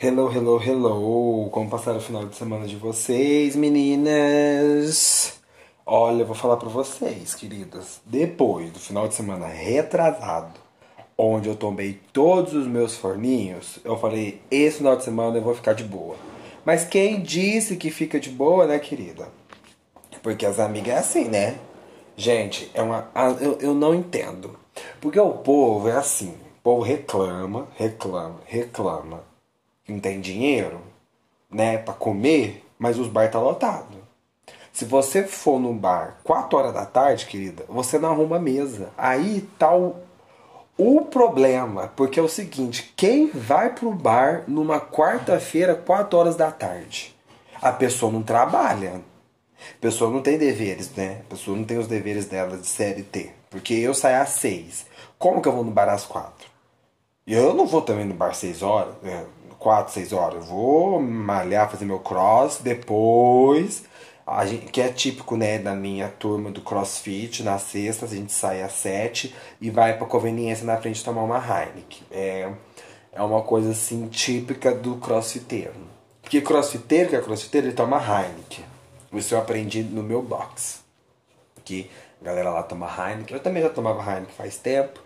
Hello, hello, hello! Como passaram o final de semana de vocês, meninas? Olha, eu vou falar pra vocês, queridas. Depois do final de semana retrasado, onde eu tomei todos os meus forninhos, eu falei: esse final de semana eu vou ficar de boa. Mas quem disse que fica de boa, né, querida? Porque as amigas é assim, né? Gente, é uma, eu, eu não entendo. Porque o povo é assim: o povo reclama, reclama, reclama não tem dinheiro, né, para comer, mas os bar tá lotado. Se você for no bar 4 horas da tarde, querida, você não arruma mesa. Aí tá o, o problema, porque é o seguinte, quem vai pro bar numa quarta-feira, 4 horas da tarde? A pessoa não trabalha. A pessoa não tem deveres, né? A pessoa não tem os deveres dela de CLT. Porque eu saio às 6. Como que eu vou no bar às 4? E eu não vou também no bar 6 horas, né? 4, 6 horas. Eu vou malhar, fazer meu cross, depois. A gente, que é típico, né, da minha turma do crossfit, na sexta a gente sai às 7 e vai pra conveniência na frente tomar uma Heineken. É, é uma coisa assim típica do crossfiteiro. Porque crossfiteiro, que é crossfiteiro, ele toma Heineken. Isso eu aprendi no meu box. Que a galera lá toma Heineken. Eu também já tomava Heineken faz tempo.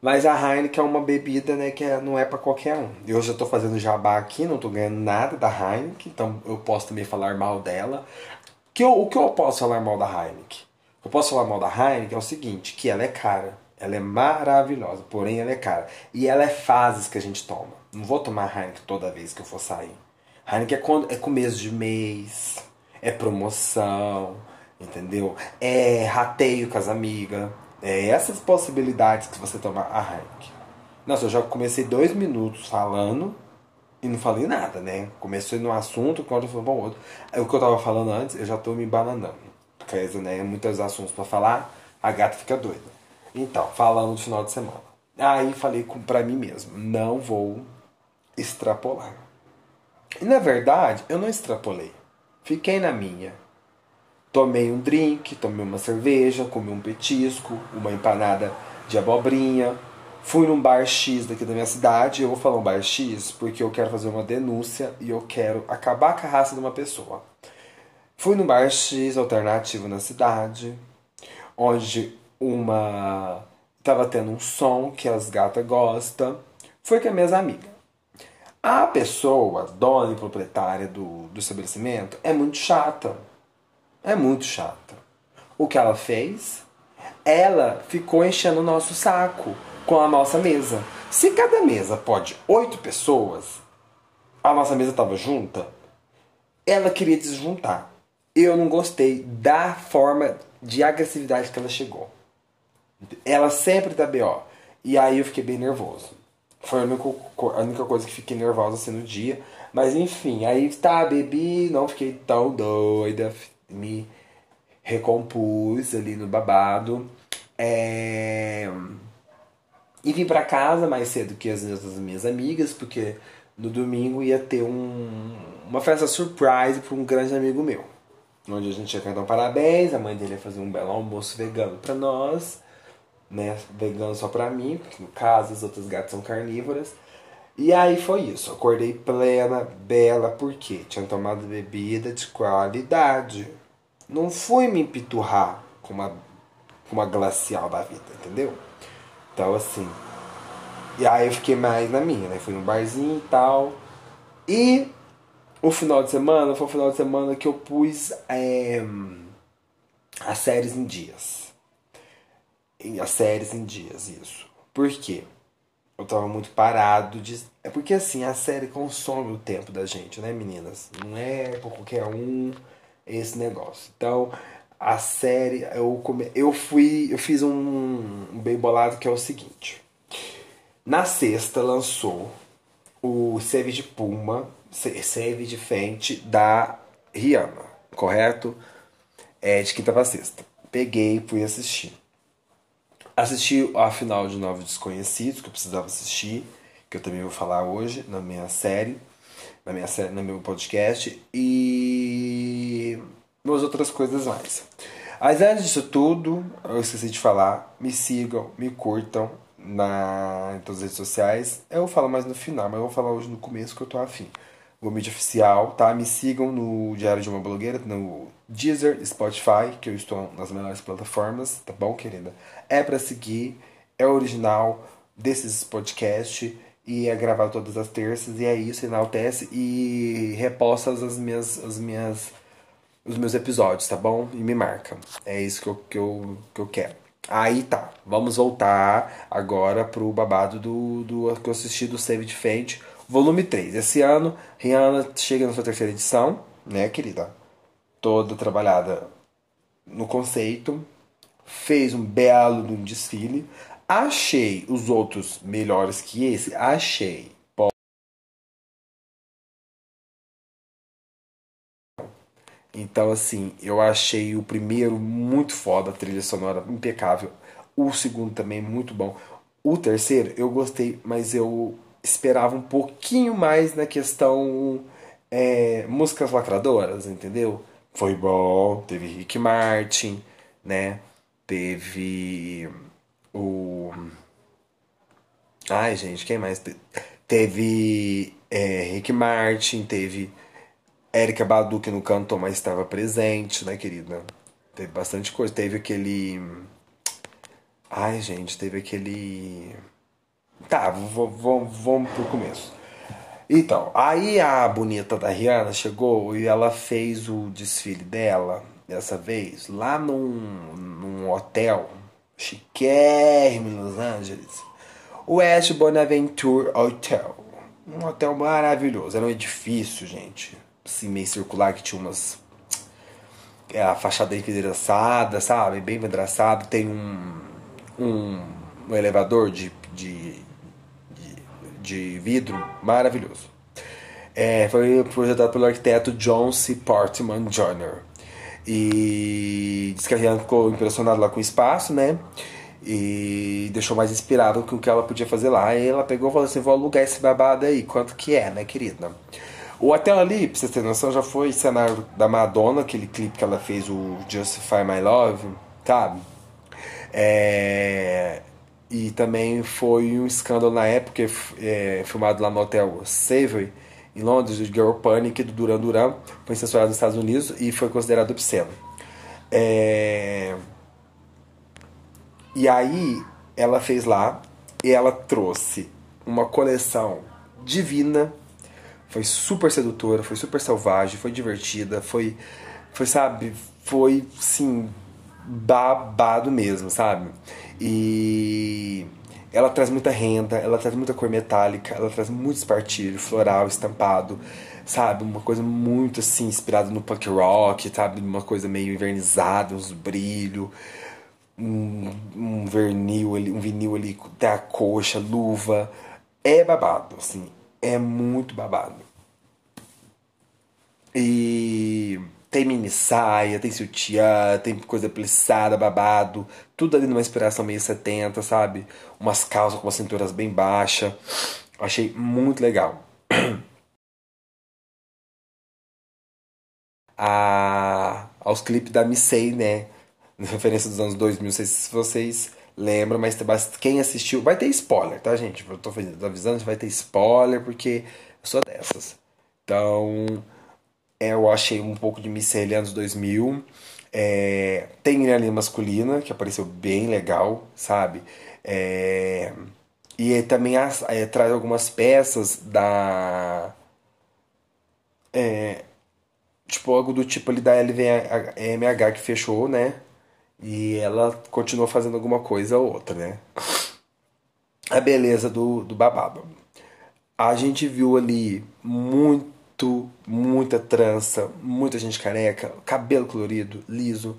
Mas a Heineken é uma bebida, né, que é, não é para qualquer um. Eu já tô fazendo jabá aqui, não tô ganhando nada da Heineken, então eu posso também falar mal dela. Que eu, o que eu posso falar mal da Heineken? Eu posso falar mal da Heineken é o seguinte, que ela é cara. Ela é maravilhosa, porém ela é cara. E ela é fases que a gente toma. Não vou tomar Heineken toda vez que eu for sair. Heineken é, quando, é começo de mês, é promoção, entendeu? É rateio com as amigas. É essas possibilidades que você toma a Heineken. Nossa, eu já comecei dois minutos falando e não falei nada, né? Comecei no assunto, quando falei bom outro. É o que eu tava falando antes, eu já tô me bananando. Porque, né, muitos assuntos para falar, a gata fica doida. Então, falando do final de semana. Aí falei com, pra mim mesmo, não vou extrapolar. E na verdade, eu não extrapolei. Fiquei na minha. Tomei um drink, tomei uma cerveja, comi um petisco, uma empanada de abobrinha. Fui num bar X daqui da minha cidade. Eu vou falar um bar X porque eu quero fazer uma denúncia e eu quero acabar com a raça de uma pessoa. Fui num bar X alternativo na cidade, onde uma tava tendo um som que as gatas gostam. Foi com as minhas amigas. A pessoa, dona e proprietária do, do estabelecimento, é muito chata é muito chata. O que ela fez? Ela ficou enchendo o nosso saco com a nossa mesa. Se cada mesa pode oito pessoas, a nossa mesa estava junta, ela queria desjuntar. Eu não gostei da forma de agressividade que ela chegou. Ela sempre tá B.O. E aí eu fiquei bem nervoso. Foi a única, coisa que fiquei nervosa assim no dia. Mas enfim, aí tá, bebi, não fiquei tão doida me recompus ali no babado. É... E vim para casa mais cedo que as, as minhas amigas, porque no domingo ia ter um, uma festa surprise para um grande amigo meu. Onde a gente ia cantar um parabéns, a mãe dele ia fazer um belo almoço vegano para nós, né? Vegano só para mim, porque no caso as outras gatas são carnívoras. E aí foi isso, acordei plena, bela, porque tinha tomado bebida de qualidade não fui me empiturrar com uma, com uma glacial da vida, entendeu? Então, assim. E aí eu fiquei mais na minha, né? Fui no barzinho e tal. E o final de semana foi o final de semana que eu pus é, as séries em dias. As séries em dias, isso. Por quê? Eu tava muito parado de. É porque assim, a série consome o tempo da gente, né, meninas? Não é por qualquer um esse negócio. Então, a série, eu, come, eu fui, eu fiz um, bem bolado que é o seguinte. Na sexta lançou o Save de Puma Save de Fenty da Rihanna, correto? É de quinta pra sexta. Peguei, fui assistir. Assisti a final de Novos Desconhecidos, que eu precisava assistir, que eu também vou falar hoje na minha série, na minha série, no meu podcast, e umas outras coisas mais. Mas antes disso tudo, eu esqueci de falar, me sigam, me curtam na, em todas as redes sociais. Eu falo mais no final, mas eu vou falar hoje no começo que eu tô afim. O mídia oficial, tá? Me sigam no Diário de uma Blogueira, no Deezer, Spotify, que eu estou nas melhores plataformas, tá bom, querida? É para seguir, é original desses podcasts e é gravado todas as terças e é isso, enaltece e reposta as minhas, as minhas os meus episódios, tá bom? E me marca. É isso que eu, que eu, que eu quero. Aí tá, vamos voltar agora pro babado do, do que eu assisti do Save de Fate, volume 3. Esse ano, Rihanna chega na sua terceira edição, né, querida? Toda trabalhada no conceito, fez um belo um desfile. Achei os outros melhores que esse? Achei. Então, assim, eu achei o primeiro muito foda, a trilha sonora impecável. O segundo também muito bom. O terceiro eu gostei, mas eu esperava um pouquinho mais na questão é, músicas lacradoras, entendeu? Foi bom, teve Rick Martin, né? Teve o. Ai, gente, quem mais? Teve é, Rick Martin, teve Érica Badu, que não cantou, mas estava presente, né, querida? Teve bastante coisa. Teve aquele. Ai, gente, teve aquele. Tá, vamos pro começo. Então, aí a bonita da Rihanna chegou e ela fez o desfile dela, dessa vez, lá num, num hotel chiquérrimo em Los Angeles. O West Bonaventure Hotel. Um hotel maravilhoso. Era um edifício, gente assim, meio circular, que tinha umas. É, a fachada envidraçada, sabe? Bem envidraçada. Tem um, um, um elevador de, de, de, de vidro maravilhoso. É, foi projetado pelo arquiteto John C. Portman Jr. E diz que a Rihanna ficou impressionada lá com o espaço, né? E deixou mais inspirado com o que ela podia fazer lá. E ela pegou e falou assim: vou alugar esse babado aí, quanto que é, né, querida? O hotel ali, pra vocês terem noção, já foi cenário da Madonna, aquele clipe que ela fez, o Justify My Love, sabe? É... E também foi um escândalo na época, é, filmado lá no hotel Savoy, em Londres, do Girl Panic, do Duran Duran, foi censurado nos Estados Unidos e foi considerado obsceno. É... E aí, ela fez lá, e ela trouxe uma coleção divina foi super sedutora, foi super selvagem, foi divertida, foi, foi sabe, foi, sim, babado mesmo, sabe? E ela traz muita renda, ela traz muita cor metálica, ela traz muito espartilho, floral, estampado, sabe? Uma coisa muito assim, inspirada no punk rock, sabe? Uma coisa meio invernizada, uns brilhos, um, um vinil ali, um vinil ali até a coxa, luva. É babado, assim, é muito babado. E tem mini saia, tem sutiã, tem coisa plissada, babado, tudo ali numa inspiração meio 70, sabe? Umas calças com as cinturas bem baixas. Achei muito legal. A, aos clipes da Missei, né? Referência dos anos 2000, não sei se vocês lembra, mas quem assistiu. Vai ter spoiler, tá, gente? Eu tô avisando, vai ter spoiler, porque eu sou dessas. Então, eu achei um pouco de Missy anos 2000. É, tem ali masculina, que apareceu bem legal, sabe? É, e também as, é, traz algumas peças da. É, tipo, algo do tipo ali da LVMH que fechou, né? E ela continuou fazendo alguma coisa ou outra, né? A beleza do, do babado. A gente viu ali muito, muita trança, muita gente careca, cabelo colorido, liso,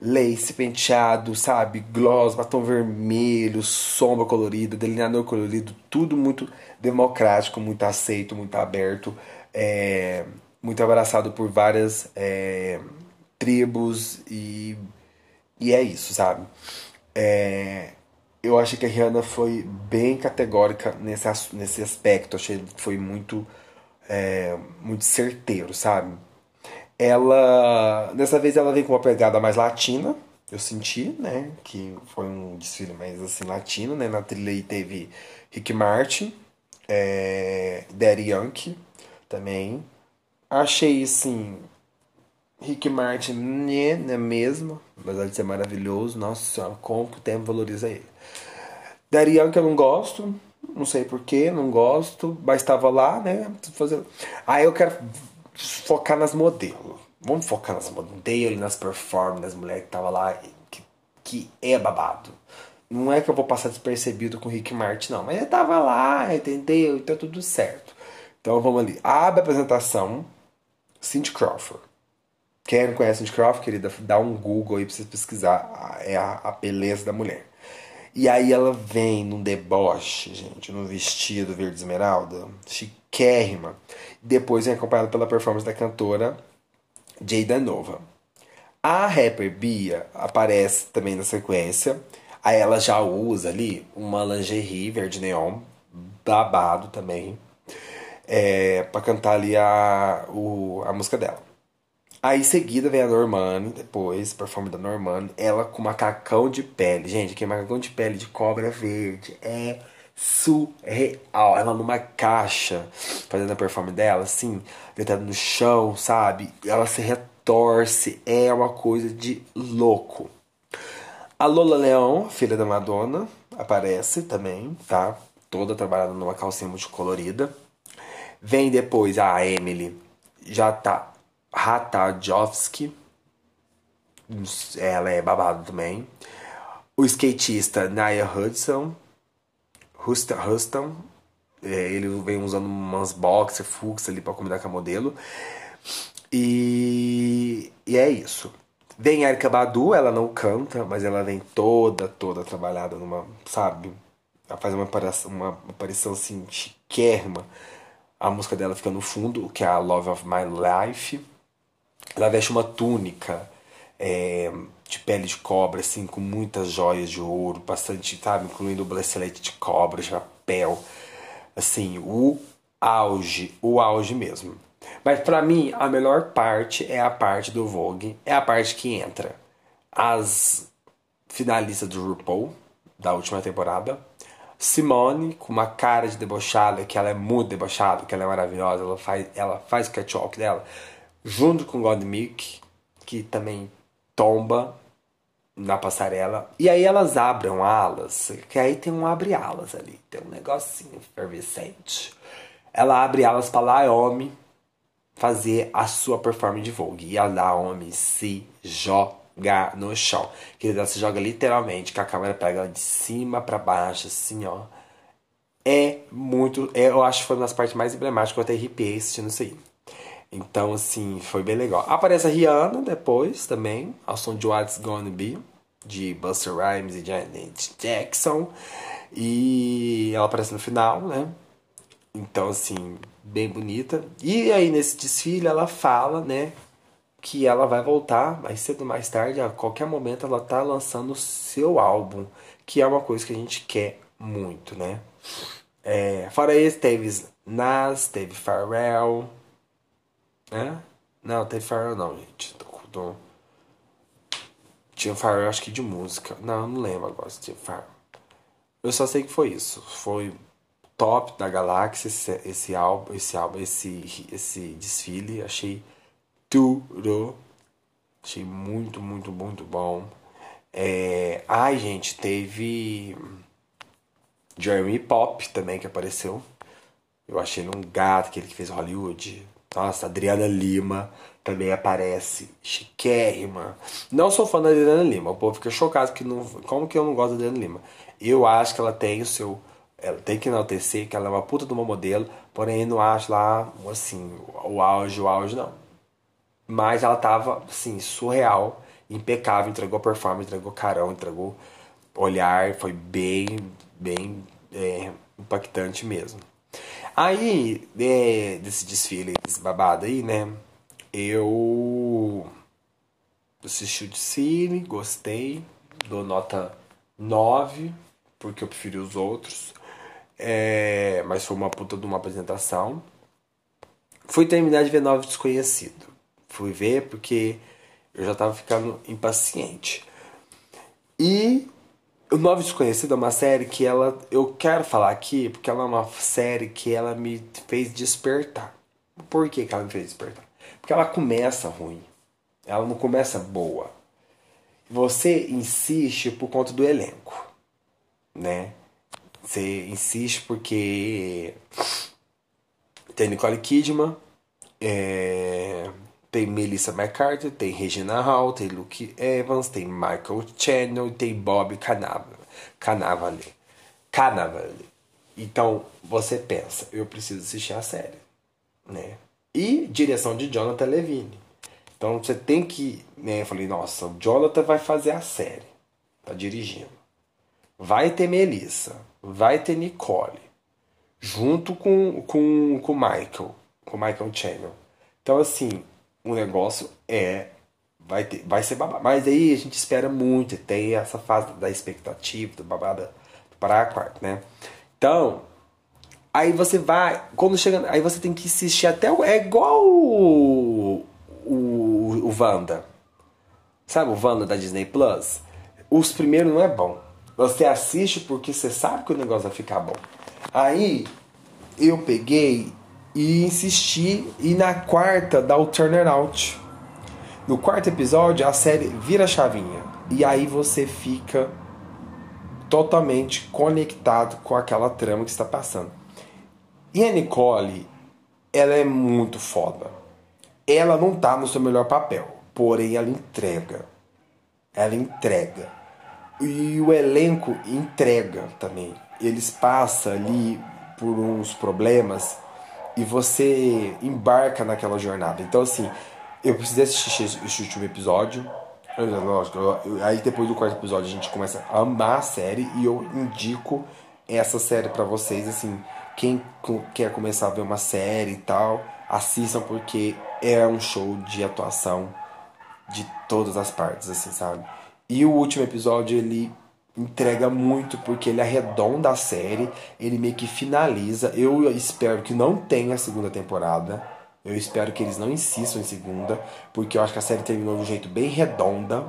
lace, penteado, sabe? Gloss, batom vermelho, sombra colorida, delineador colorido, tudo muito democrático, muito aceito, muito aberto, é, muito abraçado por várias é, tribos e, e é isso, sabe? É, eu achei que a Rihanna foi bem categórica nesse, nesse aspecto, achei que foi muito, é, muito certeiro, sabe? Ela, dessa vez ela vem com uma pegada mais latina, eu senti, né, que foi um desfile mais assim latino, né, na trilha aí teve Rick Martin, é, Daddy Yankee também. Achei, assim, Rick Martin, né, não é mesmo, apesar de ser maravilhoso, nossa senhora, como que o tempo valoriza ele. Daddy Yankee eu não gosto, não sei porquê, não gosto, mas estava lá, né, fazendo... Aí eu quero focar nas modelos. Vamos focar nas modelos, nas performances das mulheres que tava lá, que, que é babado. Não é que eu vou passar despercebido com o Rick Martin, não. Mas ele tava lá, entendeu? Então tudo certo. Então vamos ali. Abre a apresentação. Cindy Crawford. Quem não conhece Cindy Crawford, querida, dá um Google aí pra você pesquisar. É a, a beleza da mulher. E aí ela vem num deboche, gente, num vestido verde esmeralda, chiquérrima. Depois vem acompanhada pela performance da cantora Jada Nova. A rapper Bia aparece também na sequência. Aí ela já usa ali uma lingerie verde neon, babado também, é, para cantar ali a, o, a música dela. Aí seguida vem a Normani, depois, performance da Normani, ela com macacão de pele. Gente, que macacão de pele de cobra verde é surreal. Ela numa caixa, fazendo a performance dela, assim, deitada no chão, sabe? Ela se retorce, é uma coisa de louco. A Lola Leão, filha da Madonna, aparece também, tá? Toda trabalhada numa calcinha multicolorida. Vem depois a Emily, já tá Ratajowski. Ela é babado também. O skatista Nia Hudson. Huston é, ele vem usando umas boxer, fux ali pra combinar com a modelo. E, e é isso. Vem Erika Badu, ela não canta, mas ela vem toda, toda trabalhada numa, sabe? Ela faz uma aparição, uma aparição assim, chiquérrima. A música dela fica no fundo, que é a Love of My Life. Ela veste uma túnica é, de pele de cobra, assim, com muitas joias de ouro, bastante, sabe, incluindo o bracelete de cobra, chapéu. Assim, o auge, o auge mesmo. Mas para mim, a melhor parte é a parte do Vogue, é a parte que entra as finalistas do RuPaul, da última temporada. Simone, com uma cara de debochada, que ela é muito debochada, que ela é maravilhosa, ela faz, ela faz o catwalk dela junto com Godmik, que também tomba na passarela. E aí elas abrem alas, que aí tem um abre-alas ali, tem um negocinho efervescente. Ela abre alas para Naomi fazer a sua performance de Vogue. E a Naomi se joga no chão. Que ela se joga literalmente, que a câmera pega ela de cima para baixo, assim, ó. É muito. É, eu acho que foi uma das partes mais emblemáticas eu até arrepiei assistindo isso aí. Então, assim, foi bem legal. Aparece a Rihanna depois também, ao som de What's Gonna Be, de Buster Rhymes e Janet Jackson. E ela aparece no final, né? Então, assim, bem bonita. E aí, nesse desfile, ela fala, né? Que ela vai voltar mais cedo ou mais tarde, a qualquer momento, ela tá lançando o seu álbum, que é uma coisa que a gente quer muito, né? É, fora isso, teve Nas, teve Pharrell, é? Não, tem Pharrell não, gente. Tô, tô... Tinha Pharrell, acho que de música. Não, não lembro agora se tinha Pharrell. Eu só sei que foi isso. Foi top da galáxia esse, esse álbum, esse álbum, esse, esse desfile. Achei tudo. Achei muito, muito, muito bom. É... Ai, gente, teve Jeremy Pop também que apareceu. Eu achei um gato, aquele que fez Hollywood. Nossa, Adriana Lima também aparece. Chiquérrima. Não sou fã da Adriana Lima. O povo fica chocado que não. Como que eu não gosto da Adriana Lima? Eu acho que ela tem o seu. Ela tem que enaltecer que ela é uma puta de uma modelo. Porém, não acho lá, assim, o auge, o auge não. Mas ela tava, assim, surreal impecável, entregou performance, entregou carão, entregou olhar, foi bem, bem é, impactante mesmo. Aí, é, desse desfile, desse babado aí, né? Eu assisti o desfile, gostei, dou nota 9, porque eu preferi os outros. É, mas foi uma puta de uma apresentação. Fui terminar de ver Nove Desconhecido. Fui ver porque eu já tava ficando impaciente. E o Nove Desconhecido é uma série que ela. Eu quero falar aqui porque ela é uma série que ela me fez despertar. Por que, que ela me fez despertar? Porque ela começa ruim. Ela não começa boa. Você insiste por conta do elenco, né? Você insiste porque tem Nicole Kidman, é, tem Melissa McCarthy, tem Regina Hall, tem Luke Evans, tem Michael Channel e tem Bob Cannavale. Cannavale. Então você pensa, eu preciso assistir a série, né? E direção de Jonathan Levine. Então você tem que, né? Eu falei, nossa, o Jonathan vai fazer a série, tá dirigindo. Vai ter Melissa, vai ter Nicole, junto com com com Michael, com Michael Channel. Então assim, o negócio é vai ter, vai ser babado. Mas aí a gente espera muito, tem essa fase da expectativa, do babada para a quarta, né? Então, aí você vai, quando chega, aí você tem que assistir até o, é igual o, o, o Wanda. Sabe o Wanda da Disney Plus? Os primeiros não é bom. Você assiste porque você sabe que o negócio vai ficar bom. Aí eu peguei e insisti e na quarta dá o turnaround. No quarto episódio a série vira chavinha e aí você fica totalmente conectado com aquela trama que está passando. E a Nicole, ela é muito foda ela não tá no seu melhor papel, porém ela entrega. Ela entrega. E o elenco entrega também. Eles passam ali por uns problemas e você embarca naquela jornada. Então, assim, eu precisei assistir esse último episódio. Lógico, aí depois do quarto episódio a gente começa a amar a série e eu indico essa série para vocês, assim, quem quer começar a ver uma série e tal, assistam porque é um show de atuação de todas as partes, assim, sabe? E o último episódio ele entrega muito porque ele arredonda a série, ele meio que finaliza. Eu espero que não tenha segunda temporada. Eu espero que eles não insistam em segunda, porque eu acho que a série terminou de um jeito bem redonda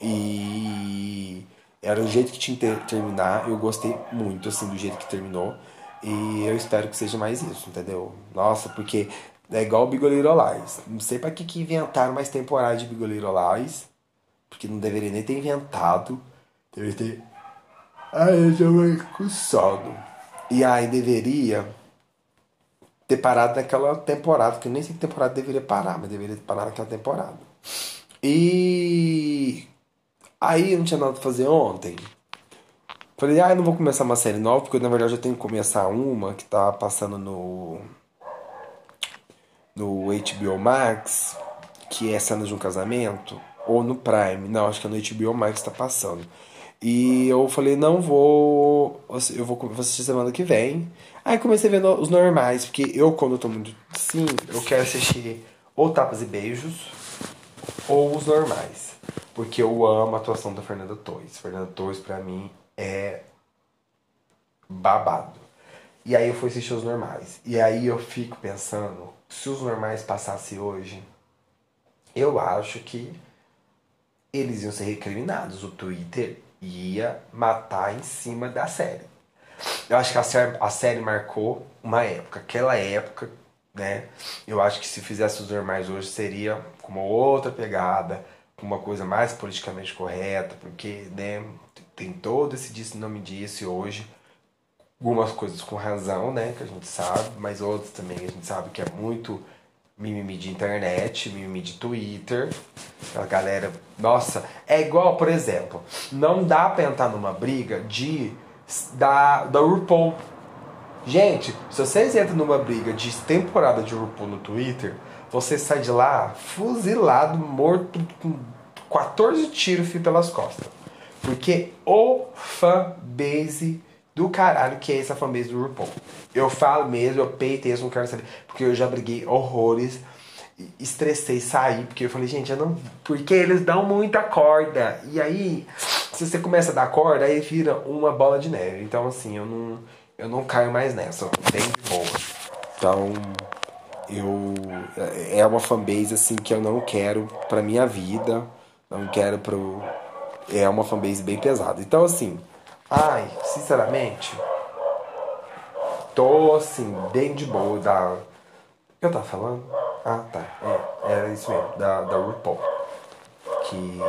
e era o jeito que tinha que terminar. Eu gostei muito assim do jeito que terminou. E eu espero que seja mais isso, entendeu? Nossa, porque é igual o Bigolirolais. Não sei pra que, que inventaram mais temporada de Bigolirolais. Porque não deveria nem ter inventado. Deveria ter. Ai, eu já vou com sono. E aí deveria ter parado naquela temporada, que nem sei que temporada deveria parar, mas deveria ter parado naquela temporada. E aí eu não tinha nada pra fazer ontem. Falei, ah, eu não vou começar uma série nova, porque na verdade eu tenho que começar uma que tá passando no. no HBO Max, que é Cena de um Casamento, ou no Prime. Não, acho que é no HBO Max tá passando. E eu falei, não vou. Eu vou, assistir semana que vem. Aí comecei vendo os normais, porque eu, quando eu tô muito sim, eu quero assistir ou Tapas e Beijos ou os normais. Porque eu amo a atuação da Fernanda Torres. Fernanda Torres, pra mim, é babado. E aí eu fui assistir os normais. E aí eu fico pensando, se os normais passassem hoje, eu acho que eles iam ser recriminados. O Twitter ia matar em cima da série. Eu acho que a série, a série marcou uma época. Aquela época, né? Eu acho que se fizesse os normais hoje seria com uma outra pegada, com uma coisa mais politicamente correta, porque, né? tem todo esse disse não me disse hoje. Algumas coisas com razão, né? Que a gente sabe, mas outras também a gente sabe que é muito mimimi de internet, mimimi de Twitter. A galera. Nossa, é igual, por exemplo, não dá pra entrar numa briga de. da, da RuPaul. Gente, se vocês entram numa briga de temporada de RuPaul no Twitter, você sai de lá fuzilado, morto com 14 tiros fio pelas costas. Porque o fanbase do caralho que é essa fanbase do RuPaul. Eu falo mesmo, eu peito isso, não quero saber. Porque eu já briguei horrores, estressei, saí, porque eu falei, gente, eu não. Porque eles dão muita corda. E aí, se você começa a dar corda, aí vira uma bola de neve. Então, assim, eu não, eu não caio mais nessa. Bem boa. Então, eu. É uma fanbase, assim, que eu não quero pra minha vida. Não quero pro. É uma fanbase bem pesada. Então, assim. Ai, sinceramente, tô assim, bem de boa da. Eu tava falando? Ah, tá. É, era isso mesmo, da, da RuPaul. Que.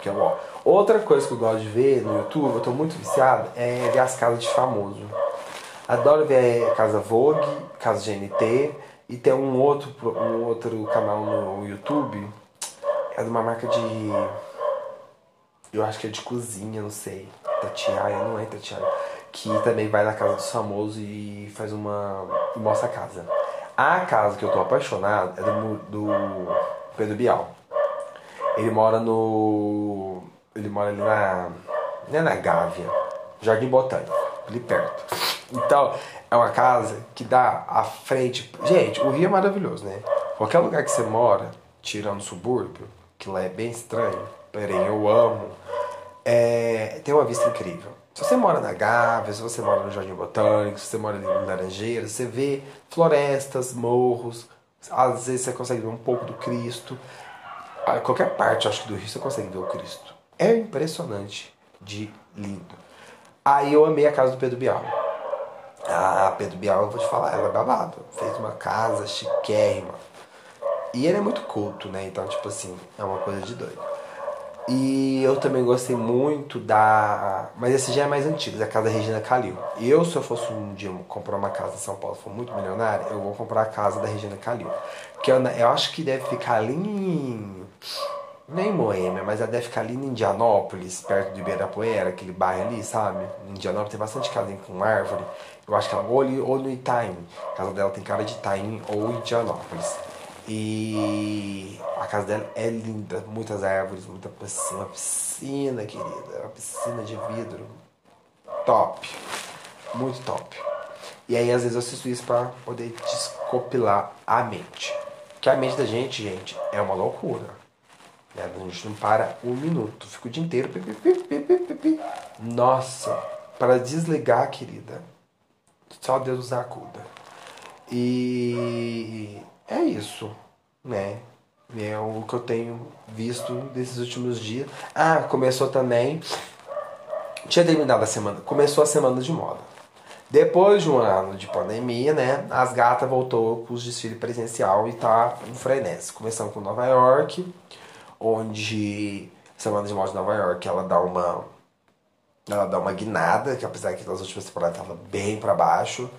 Que é bom. Outra coisa que eu gosto de ver no YouTube, eu tô muito viciado, é ver as casas de famoso. Adoro ver a Casa Vogue, Casa GNT, e tem um outro, um outro canal no YouTube, é de uma marca de eu acho que é de cozinha, não sei. Tatiaia, não é Tatiaia. Que também vai na casa dos famosos e faz uma. e mostra a casa. A casa que eu tô apaixonado é do, do Pedro Bial. Ele mora no. Ele mora ali na. Não é na Gávea, Jardim Botânico, ali perto. Então, é uma casa que dá à frente. Gente, o Rio é maravilhoso, né? Qualquer lugar que você mora, tirando o subúrbio, que lá é bem estranho, porém eu amo é, tem uma vista incrível. Se você mora na Gávea, se você mora no Jardim Botânico, se você mora no Laranjeira, você vê florestas, morros, às vezes você consegue ver um pouco do Cristo. Qualquer parte, acho que do Rio, você consegue ver o Cristo. É impressionante de lindo. Aí eu amei a casa do Pedro Bial. Ah, Pedro Bial, eu vou te falar, ela é babado. Fez uma casa chiquérrima. E ele é muito culto, né? Então, tipo assim, é uma coisa de doido. E eu também gostei muito da. Mas esse já é mais antigo, da casa Regina Calil. Eu, se eu fosse um dia comprar uma casa em São Paulo, for muito milionário, eu vou comprar a casa da Regina Calil. Porque eu, eu acho que deve ficar ali em. Nem Moema, mas ela deve ficar ali em Indianópolis, perto de Ibirapuera, aquele bairro ali, sabe? Em Indianópolis tem bastante casa com árvore. Eu acho que ela ou, ali, ou no Itaim. A casa dela tem cara de Itaim ou Indianópolis. E a casa dela é linda, muitas árvores, muita piscina, uma piscina, querida, uma piscina de vidro. Top. Muito top. E aí às vezes eu assisto isso para poder descopilar a mente. Que a mente da gente, gente, é uma loucura. Né? A gente não para um minuto. Fica o dia inteiro. Nossa, para desligar, querida. Só Deus nos acuda. E é isso, né? É o que eu tenho visto desses últimos dias. Ah, começou também. Tinha terminado a semana. Começou a semana de moda. Depois de um ano de pandemia, né? As gatas voltou com os desfiles presencial e tá um frenesi. Começando com Nova York, onde Semana de Moda de Nova York ela dá uma. Ela dá uma guinada, que apesar que nas últimas temporadas tava bem para baixo.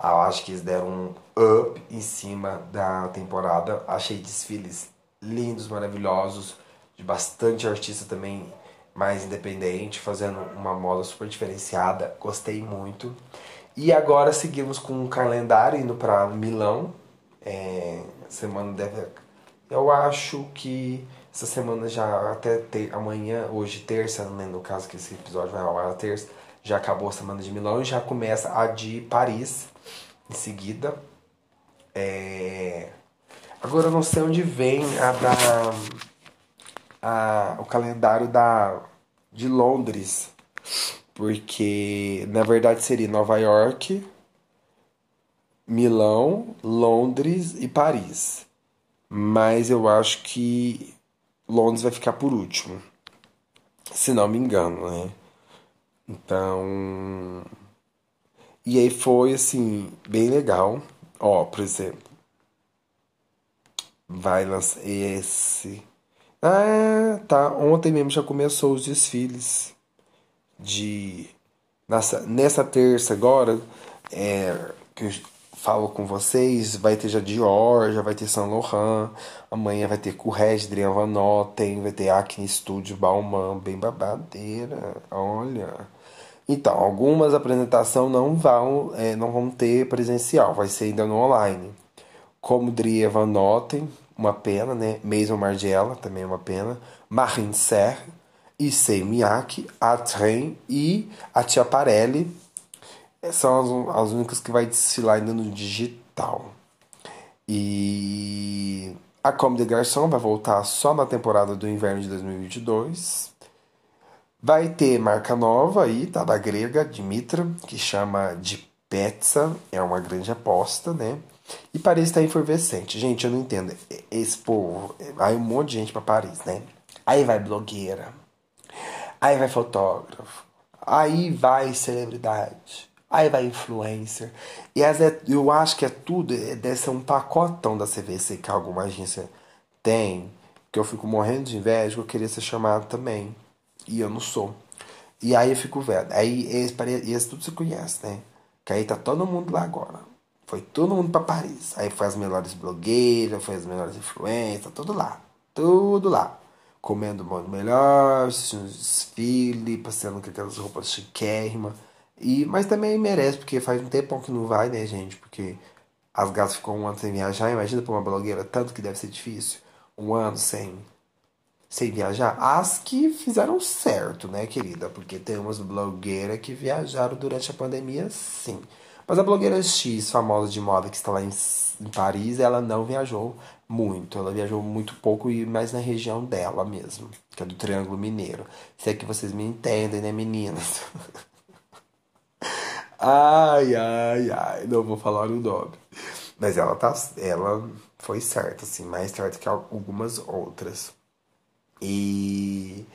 Eu acho que eles deram um up em cima da temporada. Achei desfiles lindos, maravilhosos, de bastante artista também mais independente, fazendo uma moda super diferenciada. Gostei muito. E agora seguimos com um calendário indo para Milão. É, semana deve. Eu acho que essa semana já até ter, amanhã, hoje terça, né, no caso que esse episódio vai ao ar terça, já acabou a semana de Milão e já começa a de Paris em seguida. É... Agora eu não sei onde vem a da. A, o calendário da de Londres. Porque na verdade seria Nova York, Milão, Londres e Paris. Mas eu acho que Londres vai ficar por último. Se não me engano, né? Então. E aí foi assim, bem legal. Ó, por exemplo. Vai lançar esse. Ah, tá. Ontem mesmo já começou os desfiles de. Nessa, nessa terça agora, é, que eu falo com vocês, vai ter já Dior, já vai ter Saint Laurent, amanhã vai ter Courrèges, Adrian Van Noten, vai ter Acne Studio, Balmain, bem babadeira, olha. Então, algumas apresentações não vão, é, não vão ter presencial, vai ser ainda no online. Como Drie Van Noten, uma pena, né? Maison Margiela, também uma pena. Marine Serre, Issei Miyake, a Trem e a Tiaparelli. São as, as únicas que vai desfilar ainda no digital. E a Comme des Garçons vai voltar só na temporada do inverno de 2022. Vai ter marca nova aí, tá? Da grega, Dimitra, que chama de Petsa. É uma grande aposta, né? E Paris tá efervescente. Gente, eu não entendo. Esse povo. Aí um monte de gente pra Paris, né? Aí vai blogueira. Aí vai fotógrafo. Aí vai celebridade. Aí vai influencer. E as, é, eu acho que é tudo, é, deve ser um pacotão da CVC que alguma agência tem, que eu fico morrendo de inveja, eu queria ser chamado também. E eu não sou. E aí eu fico vendo. Aí esse, esse tudo se conhece, né? Que aí tá todo mundo lá agora. Foi todo mundo para Paris. Aí foi as melhores blogueiras, foi as melhores influências, tudo lá. Tudo lá. Comendo o melhor, assistindo desfile, passeando com aquelas roupas chiquérrimas. E, mas também merece, porque faz um tempão que não vai, né, gente? Porque as gatas ficam um ano sem viajar. Imagina pra uma blogueira, tanto que deve ser difícil. Um ano sem, sem viajar. As que fizeram certo, né, querida? Porque tem umas blogueiras que viajaram durante a pandemia, sim. Mas a blogueira X, famosa de moda, que está lá em, em Paris, ela não viajou muito. Ela viajou muito pouco e mais na região dela mesmo, que é do Triângulo Mineiro. Se é que vocês me entendem, né, meninas? Ai, ai, ai, não vou falar o nome. Mas ela tá. Ela foi certa, assim, mais certa que algumas outras. E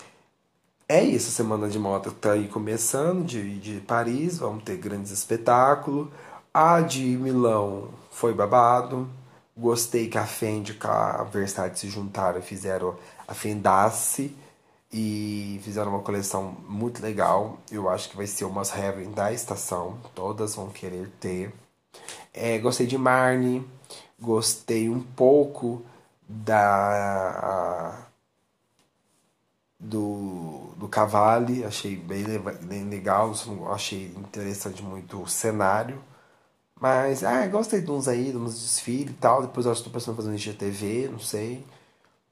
é isso, a Semana de Moda tá aí começando, de, de Paris, vamos ter grandes espetáculos. A de Milão foi babado. Gostei que a Fendi e a Versace se juntaram e fizeram a Fendace e fizeram uma coleção muito legal. Eu acho que vai ser umas heaven da estação, todas vão querer ter. É, gostei de Marnie, gostei um pouco da do, do Cavalli, achei bem, bem legal, achei interessante muito o cenário. Mas, ah, gostei de uns aí, de uns desfiles e tal. Depois eu acho que pensando em fazer um IGTV, não sei.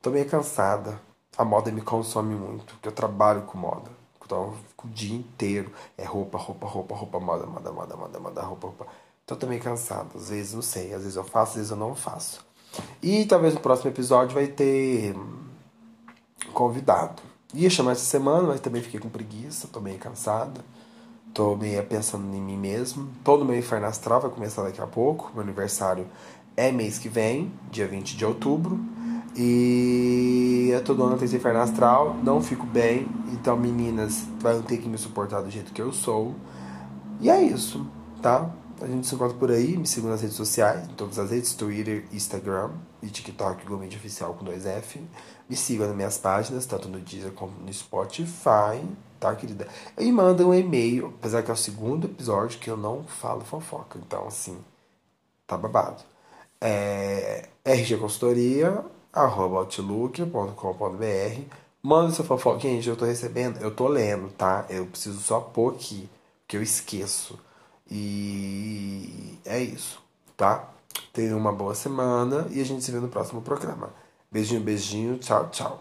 Tô meio cansada a moda me consome muito, porque eu trabalho com moda. Então, o dia inteiro é roupa, roupa, roupa, roupa, moda, moda, moda, moda, moda, roupa, roupa. Então, eu tô meio cansado. Às vezes, não sei. Às vezes eu faço, às vezes eu não faço. E talvez no próximo episódio vai ter convidado. Ia chamar essa semana, mas também fiquei com preguiça, tô meio cansada. Tô meio pensando em mim mesmo. Todo meu inferno astral vai começar daqui a pouco. Meu aniversário é mês que vem, dia 20 de outubro. E eu tô dando esse inferno astral, não fico bem. Então, meninas, vão ter que me suportar do jeito que eu sou. E é isso, tá? A gente se encontra por aí, me siga nas redes sociais, em todas as redes, Twitter, Instagram e TikTok, Glomente Oficial com 2F. Me siga nas minhas páginas, tanto no Deezer como no Spotify, tá, querida? E manda um e-mail, apesar que é o segundo episódio que eu não falo fofoca. Então, assim, tá babado. É, RG Consultoria, arroba outlook.com.br. Manda sua fofoca. Gente, eu tô recebendo, eu tô lendo, tá? Eu preciso só pôr aqui, que eu esqueço. E é isso, tá? Tenha uma boa semana e a gente se vê no próximo programa. Beijinho, beijinho, tchau, tchau.